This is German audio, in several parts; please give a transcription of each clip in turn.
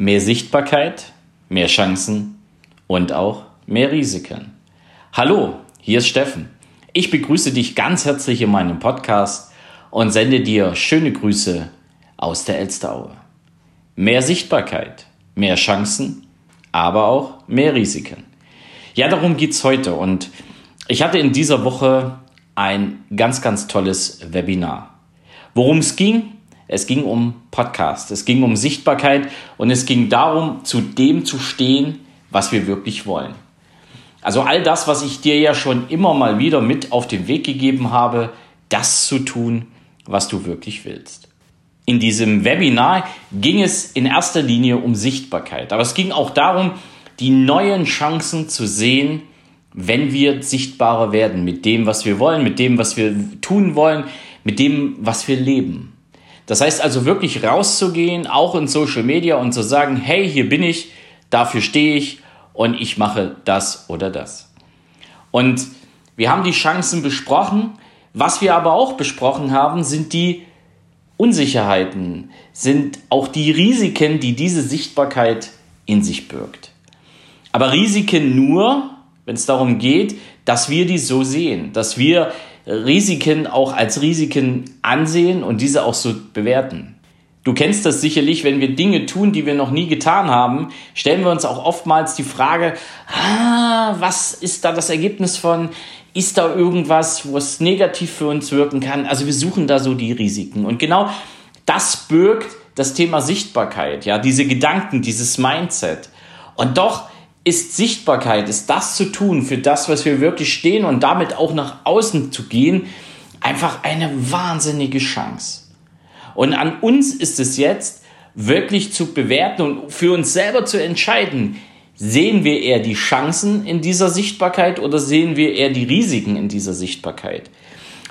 Mehr Sichtbarkeit, mehr Chancen und auch mehr Risiken. Hallo, hier ist Steffen. Ich begrüße dich ganz herzlich in meinem Podcast und sende dir schöne Grüße aus der Elsteraue. Mehr Sichtbarkeit, mehr Chancen, aber auch mehr Risiken. Ja, darum geht es heute und ich hatte in dieser Woche ein ganz, ganz tolles Webinar. Worum es ging, es ging um Podcast, es ging um Sichtbarkeit und es ging darum, zu dem zu stehen, was wir wirklich wollen. Also all das, was ich dir ja schon immer mal wieder mit auf den Weg gegeben habe, das zu tun, was du wirklich willst. In diesem Webinar ging es in erster Linie um Sichtbarkeit, aber es ging auch darum, die neuen Chancen zu sehen, wenn wir sichtbarer werden mit dem, was wir wollen, mit dem, was wir tun wollen, mit dem, was wir leben. Das heißt also wirklich rauszugehen, auch in Social Media und zu sagen, hey, hier bin ich, dafür stehe ich und ich mache das oder das. Und wir haben die Chancen besprochen. Was wir aber auch besprochen haben, sind die Unsicherheiten, sind auch die Risiken, die diese Sichtbarkeit in sich birgt. Aber Risiken nur, wenn es darum geht, dass wir die so sehen, dass wir Risiken auch als Risiken ansehen und diese auch so bewerten. Du kennst das sicherlich, wenn wir Dinge tun, die wir noch nie getan haben, stellen wir uns auch oftmals die Frage, ah, was ist da das Ergebnis von? Ist da irgendwas, was negativ für uns wirken kann? Also wir suchen da so die Risiken. Und genau das birgt das Thema Sichtbarkeit, ja, diese Gedanken, dieses Mindset. Und doch ist Sichtbarkeit, ist das zu tun für das, was wir wirklich stehen und damit auch nach außen zu gehen, einfach eine wahnsinnige Chance. Und an uns ist es jetzt wirklich zu bewerten und für uns selber zu entscheiden, sehen wir eher die Chancen in dieser Sichtbarkeit oder sehen wir eher die Risiken in dieser Sichtbarkeit.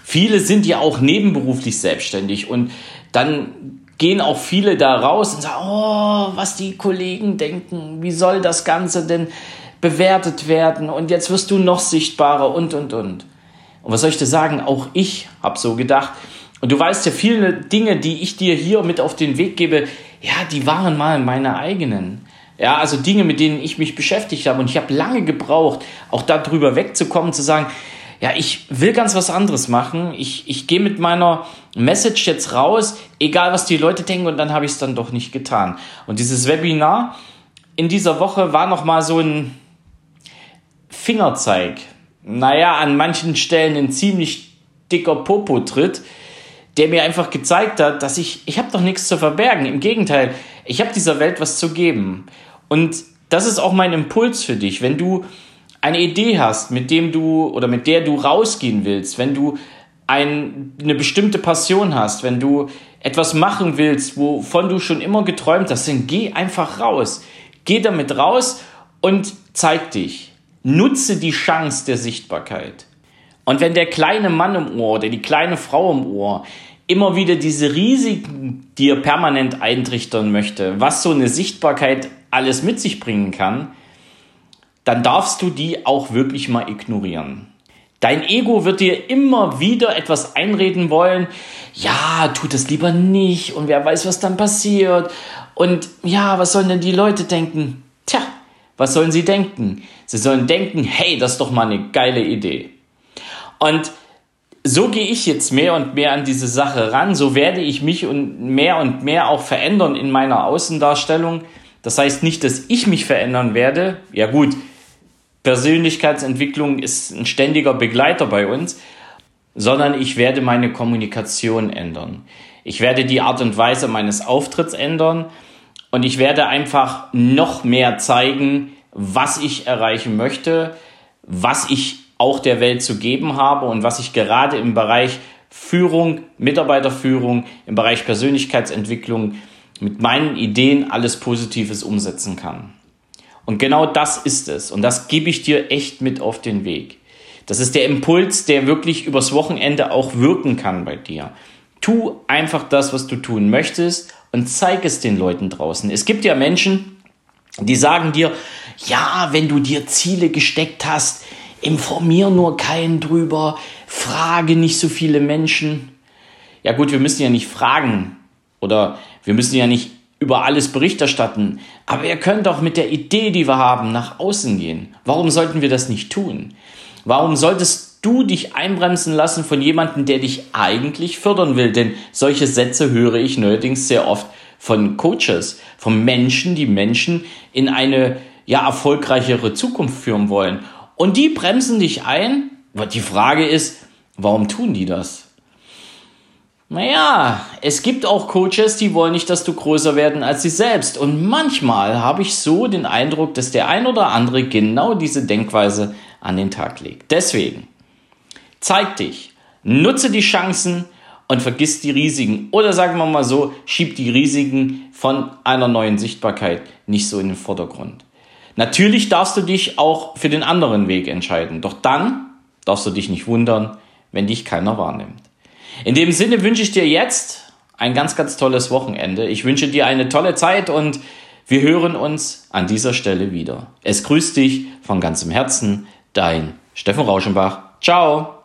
Viele sind ja auch nebenberuflich selbstständig und dann gehen auch viele da raus und sagen, oh, was die Kollegen denken, wie soll das Ganze denn bewertet werden und jetzt wirst du noch sichtbarer und, und, und. Und was soll ich dir sagen? Auch ich habe so gedacht. Und du weißt ja, viele Dinge, die ich dir hier mit auf den Weg gebe, ja, die waren mal meine eigenen. Ja, also Dinge, mit denen ich mich beschäftigt habe. Und ich habe lange gebraucht, auch darüber wegzukommen, zu sagen, ja, ich will ganz was anderes machen. Ich, ich gehe mit meiner Message jetzt raus, egal was die Leute denken, und dann habe ich es dann doch nicht getan. Und dieses Webinar in dieser Woche war nochmal so ein Fingerzeig. Naja, an manchen Stellen ein ziemlich dicker Popo-Tritt, der mir einfach gezeigt hat, dass ich, ich habe doch nichts zu verbergen. Im Gegenteil, ich habe dieser Welt was zu geben. Und das ist auch mein Impuls für dich. Wenn du eine Idee hast, mit dem du oder mit der du rausgehen willst, wenn du ein, eine bestimmte Passion hast, wenn du etwas machen willst, wovon du schon immer geträumt hast, dann geh einfach raus. Geh damit raus und zeig dich. Nutze die Chance der Sichtbarkeit. Und wenn der kleine Mann im Ohr oder die kleine Frau im Ohr immer wieder diese Risiken dir permanent eintrichtern möchte, was so eine Sichtbarkeit alles mit sich bringen kann, dann darfst du die auch wirklich mal ignorieren. Dein Ego wird dir immer wieder etwas einreden wollen. Ja, tut es lieber nicht und wer weiß, was dann passiert. Und ja, was sollen denn die Leute denken? Tja, was sollen sie denken? Sie sollen denken, hey, das ist doch mal eine geile Idee. Und so gehe ich jetzt mehr und mehr an diese Sache ran. So werde ich mich und mehr und mehr auch verändern in meiner Außendarstellung. Das heißt nicht, dass ich mich verändern werde. Ja gut, Persönlichkeitsentwicklung ist ein ständiger Begleiter bei uns, sondern ich werde meine Kommunikation ändern. Ich werde die Art und Weise meines Auftritts ändern und ich werde einfach noch mehr zeigen, was ich erreichen möchte, was ich auch der Welt zu geben habe und was ich gerade im Bereich Führung, Mitarbeiterführung, im Bereich Persönlichkeitsentwicklung mit meinen Ideen alles Positives umsetzen kann. Und genau das ist es. Und das gebe ich dir echt mit auf den Weg. Das ist der Impuls, der wirklich übers Wochenende auch wirken kann bei dir. Tu einfach das, was du tun möchtest und zeig es den Leuten draußen. Es gibt ja Menschen, die sagen dir, ja, wenn du dir Ziele gesteckt hast, informier nur keinen drüber, frage nicht so viele Menschen. Ja gut, wir müssen ja nicht fragen oder wir müssen ja nicht über alles Bericht erstatten, aber wir können doch mit der Idee, die wir haben, nach außen gehen. Warum sollten wir das nicht tun? Warum solltest du dich einbremsen lassen von jemandem, der dich eigentlich fördern will? Denn solche Sätze höre ich neuerdings sehr oft von Coaches, von Menschen, die Menschen in eine ja erfolgreichere Zukunft führen wollen. Und die bremsen dich ein. Die Frage ist, warum tun die das? Naja, es gibt auch Coaches, die wollen nicht, dass du größer werden als sie selbst. Und manchmal habe ich so den Eindruck, dass der ein oder andere genau diese Denkweise an den Tag legt. Deswegen, zeig dich, nutze die Chancen und vergiss die Risiken. Oder sagen wir mal so, schieb die Risiken von einer neuen Sichtbarkeit nicht so in den Vordergrund. Natürlich darfst du dich auch für den anderen Weg entscheiden. Doch dann darfst du dich nicht wundern, wenn dich keiner wahrnimmt. In dem Sinne wünsche ich dir jetzt ein ganz, ganz tolles Wochenende. Ich wünsche dir eine tolle Zeit und wir hören uns an dieser Stelle wieder. Es grüßt dich von ganzem Herzen, dein Steffen Rauschenbach. Ciao!